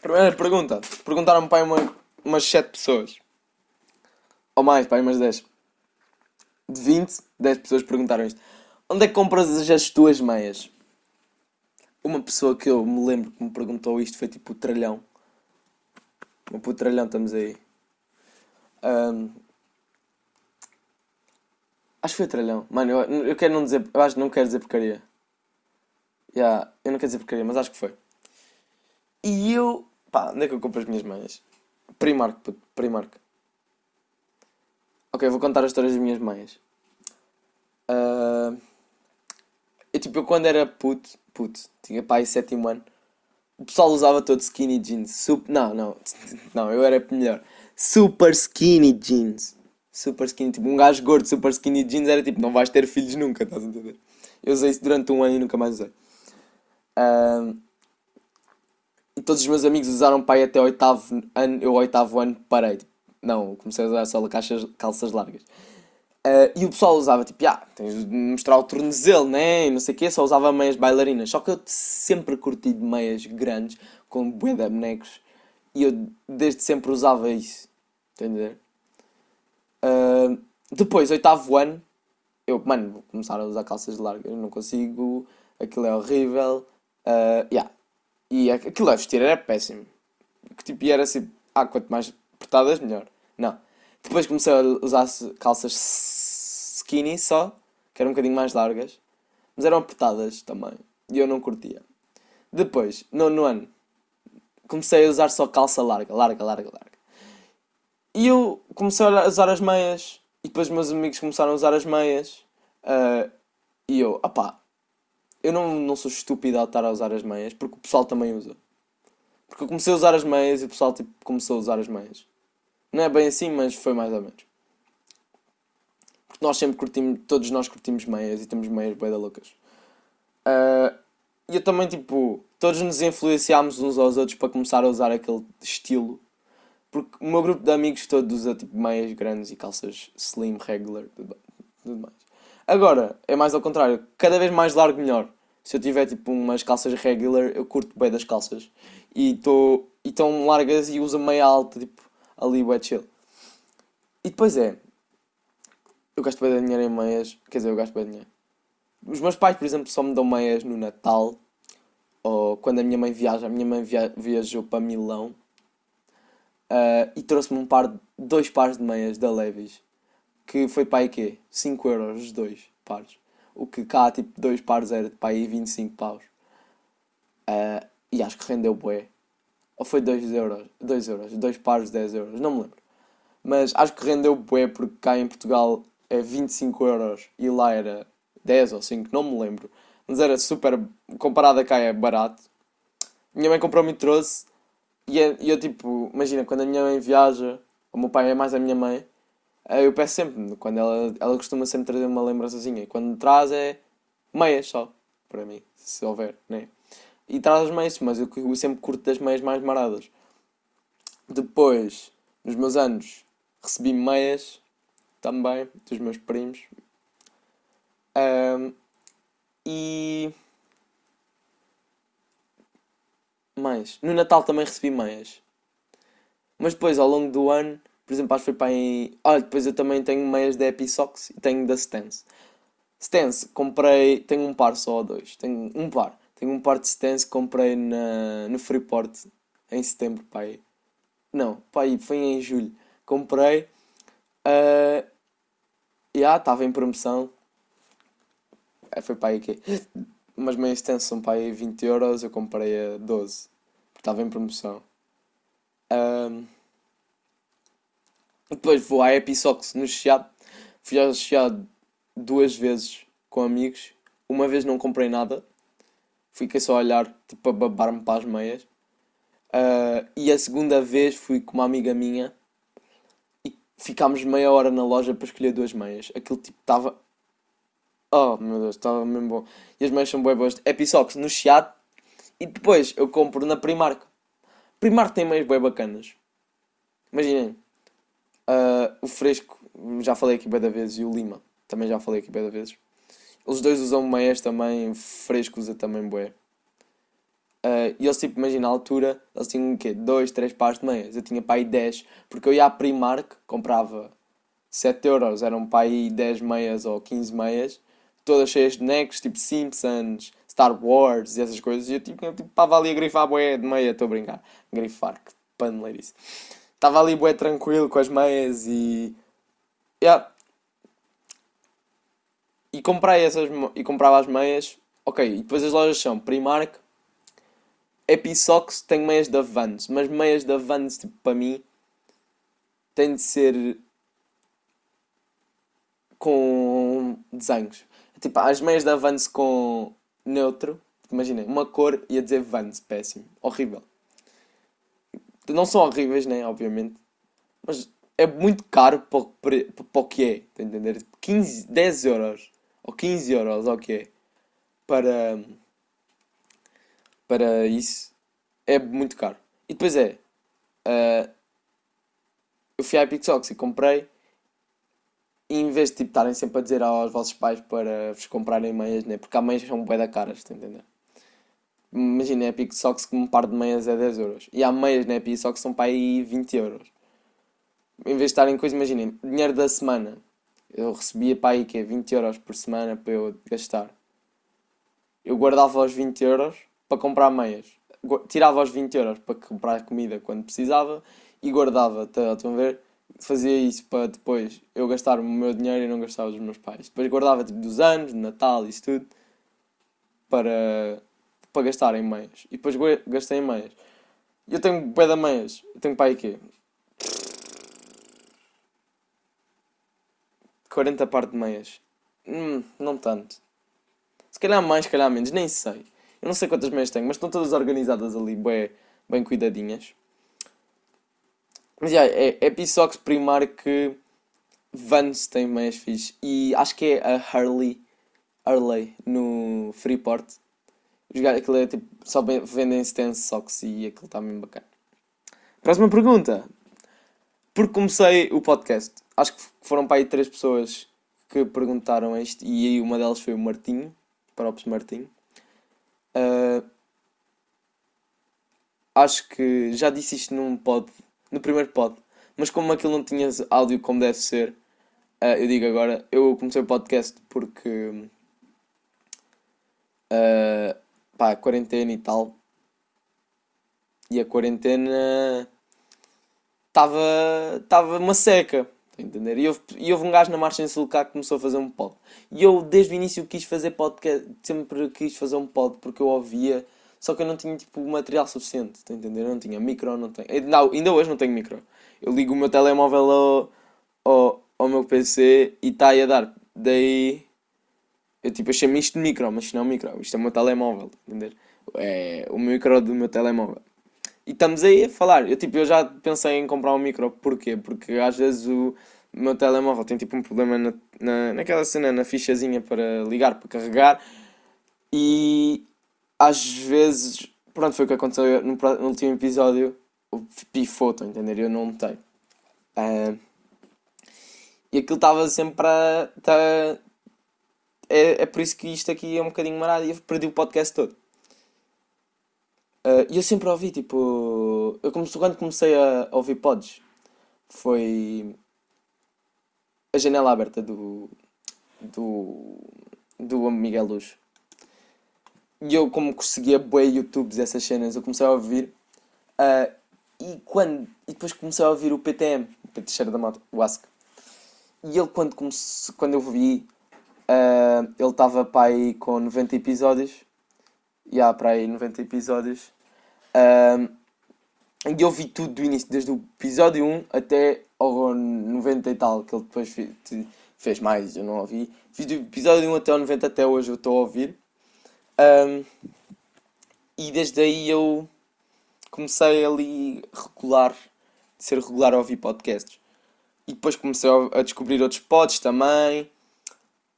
Primeira pergunta. Perguntaram-me para uma, umas 7 pessoas. Ou mais, para umas 10. De 20, 10 pessoas perguntaram isto. Onde é que compras as tuas meias? Uma pessoa que eu me lembro que me perguntou isto foi tipo o tralhão. O tralhão, estamos aí. Um, acho que foi o tralhão. Mano, eu, eu quero não dizer. Eu acho que não quero dizer porcaria. Yeah, eu não quero dizer porcaria, mas acho que foi. E eu. Pá, onde é que eu compro as minhas meias? Primark, puto, Primark. Ok, vou contar a história das minhas meias. Uh, eu, tipo, eu quando era puto, puto, tinha pai sétimo ano, o pessoal usava todo skinny jeans. Super, não, não, não, eu era melhor. Super skinny jeans. Super skinny, tipo, um gajo gordo, super skinny jeans era tipo, não vais ter filhos nunca, estás a entender? Eu usei isso durante um ano e nunca mais usei. Uh, e todos os meus amigos usaram pai até o oitavo ano, eu oitavo ano parei. Tipo, não, comecei a usar só calças, calças largas. Uh, e o pessoal usava tipo, ah, tens de mostrar o tornozelo, né? E não sei o quê, só usava meias bailarinas. Só que eu sempre curti de meias grandes, com bué de bonecos. E eu desde sempre usava isso. Entender? Uh, depois, oitavo ano, eu, mano, vou começar a usar calças largas. Não consigo, aquilo é horrível. Uh, yeah. E aquilo a vestir era péssimo. Que tipo, era assim, ah, quanto mais apertadas, melhor. Não. Depois comecei a usar calças skinny só, que eram um bocadinho mais largas, mas eram apertadas também. E eu não curtia. Depois, no, no ano, comecei a usar só calça larga, larga, larga, larga. E eu comecei a usar as meias, e depois meus amigos começaram a usar as meias, uh, e eu, opá, eu não, não sou estúpido a estar a usar as meias, porque o pessoal também usa. Porque eu comecei a usar as meias e o pessoal tipo, começou a usar as meias. Não é bem assim, mas foi mais ou menos. Porque nós sempre curtimos, todos nós curtimos meias e temos meias bem da loucas. Uh, e eu também, tipo, todos nos influenciámos uns aos outros para começar a usar aquele estilo. Porque o meu grupo de amigos todos usa tipo meias grandes e calças slim, regular, tudo, tudo mais. Agora, é mais ao contrário, cada vez mais largo melhor. Se eu tiver tipo umas calças regular, eu curto bem das calças. E estão tão largas e uso meia alta, tipo, ali bué chill. E depois é, eu gasto bem de dinheiro em meias, quer dizer, eu gasto bem de dinheiro. Os meus pais, por exemplo, só me dão meias no Natal, ou quando a minha mãe viaja, a minha mãe via viajou para Milão, uh, e trouxe-me um par, dois pares de meias da Levis que foi para aí quê? 5 euros os dois pares. O que cá, tipo, dois pares era para aí 25 paus. Uh, e acho que rendeu bué. Ou foi 2 euros? 2 euros. Dois pares, 10 euros. Não me lembro. Mas acho que rendeu bué porque cá em Portugal é 25 euros e lá era 10 ou 5, não me lembro. Mas era super. Comparado a cá é barato. Minha mãe comprou-me e trouxe. E eu, eu, tipo, imagina, quando a minha mãe viaja, o meu pai é mais a minha mãe, eu peço sempre, quando ela, ela costuma sempre trazer uma lembrançazinha. E quando traz é meias só, para mim, se houver, né? E traz as meias, mas eu, eu sempre curto das meias mais maradas. Depois, nos meus anos, recebi meias também dos meus primos. Um, e. Mais. No Natal também recebi meias. Mas depois, ao longo do ano por exemplo, acho que foi para em. Olha, depois eu também tenho meias da Episox e tenho da Stance. Stance, comprei. Tenho um par só ou dois. Tenho um par. Tenho um par de Stance que comprei na, no Freeport em setembro, pai. Não, pai, foi em julho. Comprei. Uh, e ah, estava em promoção. É, foi para aí que. Mas meias Stance são para aí 20 euros. Eu comprei a 12. Porque estava em promoção. Um, depois vou à Episox no Chiado. Fui ao Chiado duas vezes com amigos. Uma vez não comprei nada. fiquei só a olhar, tipo a babar-me para as meias. Uh, e a segunda vez fui com uma amiga minha e ficámos meia hora na loja para escolher duas meias. Aquilo tipo estava. Oh meu Deus, estava mesmo bom. E as meias são bem boas. Episocks no Chiado. E depois eu compro na Primark. Primark tem meias bem bacanas. Imaginem. Uh, o Fresco, já falei aqui bem da vez, e o Lima, também já falei aqui bem da vezes. Eles dois usam meias também, Fresco usa também bué. Uh, e eles, tipo, imagina a altura, eles tinham o quê? 2, 3 pares de meias. Eu tinha para aí 10, porque eu ia à Primark, comprava 7 euros, eram para aí 10 meias ou 15 meias, todas cheias de necks, tipo Simpsons, Star Wars e essas coisas. E eu, tipo, eu, tipo, estava ali a grifar boé de meia, estou a brincar. Grifar, que paneleirice. Estava ali bué tranquilo com as meias e... Yeah. E comprei essas, e comprava as meias. Ok, e depois as lojas são Primark, Episocks tem meias da Vans, mas meias da Vans, tipo, para mim, tem de ser com desenhos. Tipo, as meias da Vans com neutro, imaginem, uma cor ia dizer Vans, péssimo, horrível. Não são horríveis, né, obviamente, mas é muito caro para, o que é, tá a entender? 15, 10 euros, ou 15 euros, o que é, para para isso é muito caro. E depois é. Uh, eu fui à Socks e comprei. E em vez de tipo, estarem sempre a dizer aos vossos pais para vos comprarem meias, né? porque há meias que são bué da caras, está a entender? Imagina, Epic Socks que um par de meias é 10 euros. E há meias na Epic Socks que são para aí 20 euros. Em vez de estarem coisa, imaginem, dinheiro da semana. Eu recebia para aí que é 20 euros por semana para eu gastar. Eu guardava os 20 euros para comprar meias. Tirava os 20 euros para comprar comida quando precisava e guardava. Estão a ver? Fazia isso para depois eu gastar o meu dinheiro e não gastava dos meus pais. Depois guardava tipo dos anos, de Natal, isso tudo para, para gastar em meias. E depois gastei em meias. Eu tenho pé da meias. Eu tenho pai quê? 40 par de meias. Hum, não tanto. Se calhar mais, se calhar menos, nem sei. Eu não sei quantas meias tenho, mas estão todas organizadas ali, bem, bem cuidadinhas. Mas yeah, é, é Episocks Primark Vans tem meias fixe. E acho que é a Harley, Harley no Freeport. Aquilo é tipo, só vendem stance socks e aquilo está mesmo bacana. Próxima pergunta. Porque comecei o podcast. Acho que foram para aí três pessoas que perguntaram isto e aí uma delas foi o Martinho, próprio Martinho. Uh, acho que já disse isto num pod, no primeiro pod, mas como aquilo não tinha áudio como deve ser, uh, eu digo agora, eu comecei o podcast porque uh, pá, quarentena e tal. E a quarentena estava estava uma seca. Tá entender? E houve, e houve um gajo na marcha em Sulcá que começou a fazer um pod. E eu, desde o início, quis fazer podcast. Sempre quis fazer um pod porque eu ouvia. Só que eu não tinha tipo material suficiente. Tá entender? Eu não tinha micro, não tenho. Não, ainda hoje não tenho micro. Eu ligo o meu telemóvel ao, ao, ao meu PC e está aí a dar. Daí. Eu tipo, eu chamo isto de micro, mas isto não é um micro. Isto é o meu telemóvel. Entender? É o micro do meu telemóvel. E estamos aí a falar. Eu, tipo, eu já pensei em comprar um micro. Porquê? Porque às vezes o meu telemóvel tem tipo um problema na, na, naquela cena, na fichazinha para ligar, para carregar. E às vezes, pronto, foi o que aconteceu no, no último episódio. O a entender? Eu não notei. Uh, e aquilo estava sempre para. É, é por isso que isto aqui é um bocadinho marado e eu perdi o podcast todo. Uh, e eu sempre ouvi, tipo. Eu comecei, quando comecei a ouvir pods, foi. A janela aberta do. do. do Miguel Luz. E eu, como conseguia bué YouTubes, essas cenas, eu comecei a ouvir. Uh, e, quando, e depois comecei a ouvir o PTM, o Teixeira da Moto, o Ask. E ele, quando, comece, quando eu vi, uh, ele estava para aí com 90 episódios. E há para aí 90 episódios. Um, e eu vi tudo do início, desde o episódio 1 até ao 90 e tal, que ele depois fez, fez mais, eu não ouvi. Fiz do episódio 1 até ao 90 até hoje eu estou a ouvir. Um, e desde aí eu comecei ali regular, ser regular a ouvir podcasts. E depois comecei a descobrir outros pods também.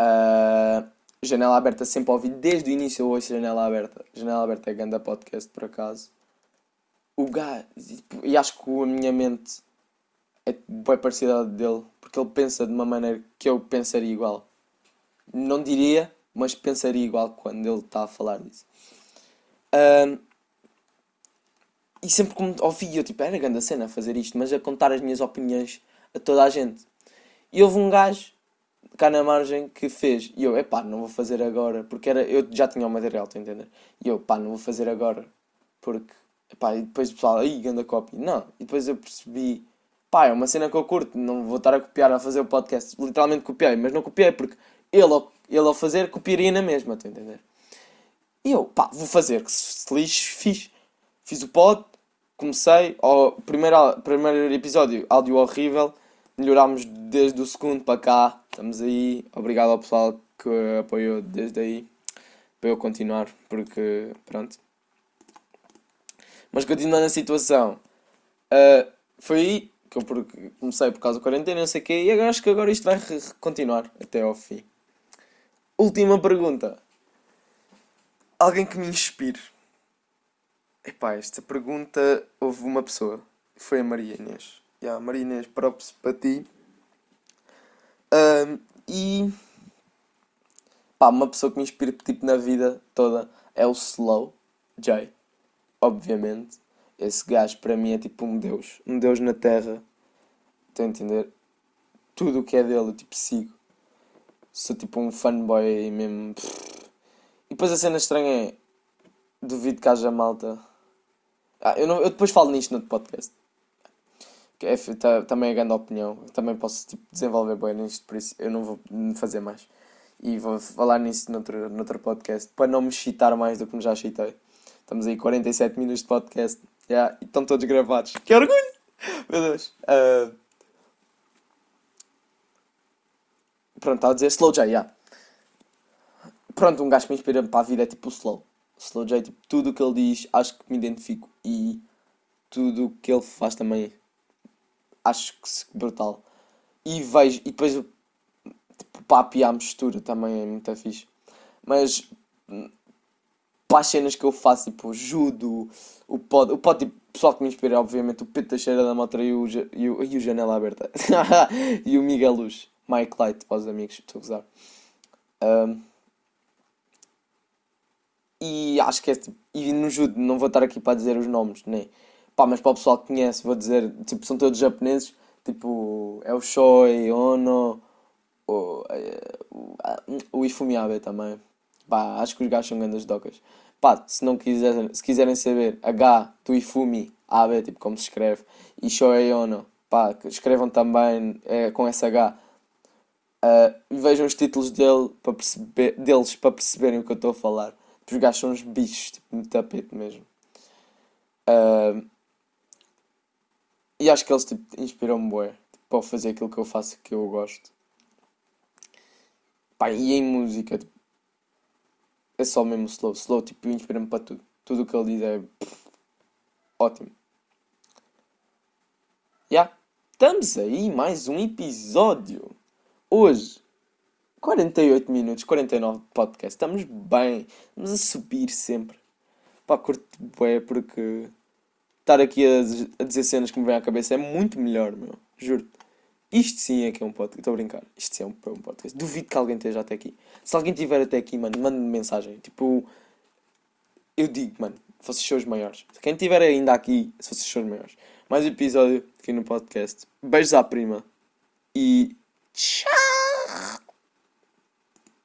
Uh, janela aberta sempre ouvi desde o início eu ouço Janela Aberta. Janela Aberta é grande podcast por acaso. O gajo, tipo, e acho que a minha mente é bem parecida dele, porque ele pensa de uma maneira que eu pensaria igual. Não diria, mas pensaria igual quando ele está a falar disso. Um, e sempre como ouvia, eu tipo, era grande a cena fazer isto, mas a contar as minhas opiniões a toda a gente. E houve um gajo cá na margem que fez. E eu, epá, não vou fazer agora, porque era, eu já tinha o material, estou a entender? E eu, pá, não vou fazer agora, porque, epá, e depois o pessoal, aí, ganda copy. Não, e depois eu percebi, pá, é uma cena que eu curto, não vou estar a copiar a fazer o podcast. Literalmente copiei, mas não copiei porque ele, ele ao fazer, copiaria na mesma, estou a entender? E eu, pá, vou fazer, que se lixe, fiz. Fiz o pod, comecei, o primeiro, primeiro episódio, áudio horrível, melhorámos desde o segundo para cá, estamos aí. Obrigado ao pessoal que apoiou desde aí, para eu continuar, porque, pronto. Mas continuando a situação, uh, foi aí que eu comecei por causa da quarentena, não sei o quê, e acho que agora isto vai continuar até ao fim. Última pergunta. Alguém que me inspire. Epá, esta pergunta houve uma pessoa. Foi a Maria Inês. Yeah, Maria Inês, props para ti. Um, e pá, uma pessoa que me inspira tipo, na vida toda é o Slow J. Obviamente. Esse gajo para mim é tipo um deus. Um deus na terra. Estão a entender? Tudo o que é dele eu tipo sigo. Sou tipo um fanboy mesmo. E depois a cena estranha é. Duvido que haja malta. Ah, eu, não, eu depois falo nisto no podcast. É, tá, também é grande opinião. também posso tipo, desenvolver bem nisto, por isso eu não vou fazer mais. E vou falar nisso noutro, noutro podcast para não me chitar mais do que me já chitei. Estamos aí 47 minutos de podcast. Yeah, e estão todos gravados. Que orgulho! Meu Deus. Uh... Pronto, estava a dizer Slow J, yeah. Pronto, um gajo que me inspira para a vida é tipo o Slow. Slow J, tipo, tudo o que ele diz, acho que me identifico. E tudo o que ele faz também acho que brutal. E vejo, e depois tipo, papo e a mistura também é muito fixe. Mas para as cenas que eu faço, tipo, judo, o pod, o pod, tipo, pessoal que me inspira, obviamente, o Pedro Teixeira da Motra e o, e o, e o Janela Aberta. e o Miguel Luz, Mike Light, para os amigos, estou a gozar. Um, e acho que é tipo, e no judo, não vou estar aqui para dizer os nomes, nem. Pá, mas para o pessoal que conhece, vou dizer, tipo, são todos japoneses, tipo, é o Shoei, Ono, o, é, o, o Ifumi Abe também. Pá, acho que os gajos são grandes docas. Pá, se não quiserem, se quiserem saber, H do Ifumi Abe, tipo, como se escreve, e Shoei Ono, pá, escrevam também é, com esse H. Uh, vejam os títulos dele para perceber, deles para perceberem o que eu estou a falar. Os gajos são uns bichos, tipo, no tapete mesmo. Uh, e acho que eles tipo, inspiram-me bué tipo, para fazer aquilo que eu faço que eu gosto. Pá, e em música tipo, é só mesmo slow. Slow tipo, inspira-me para tudo. Tudo o que ele diz é pff, ótimo. Já, yeah. estamos aí, mais um episódio. Hoje, 48 minutos, 49 de podcast. Estamos bem, estamos a subir sempre. Pá, curto bué porque estar aqui a, a, dizer cenas que me vêm à cabeça é muito melhor, meu. Juro-te. Isto sim é que é um podcast. Estou a brincar. Isto sim é um, é um podcast. Duvido que alguém esteja até aqui. Se alguém estiver até aqui, mano, mande-me mensagem. Tipo, eu digo, mano, vocês são os maiores. Quem estiver ainda aqui, se vocês são os maiores. Mais um episódio aqui no podcast. Beijos à prima. E tchau!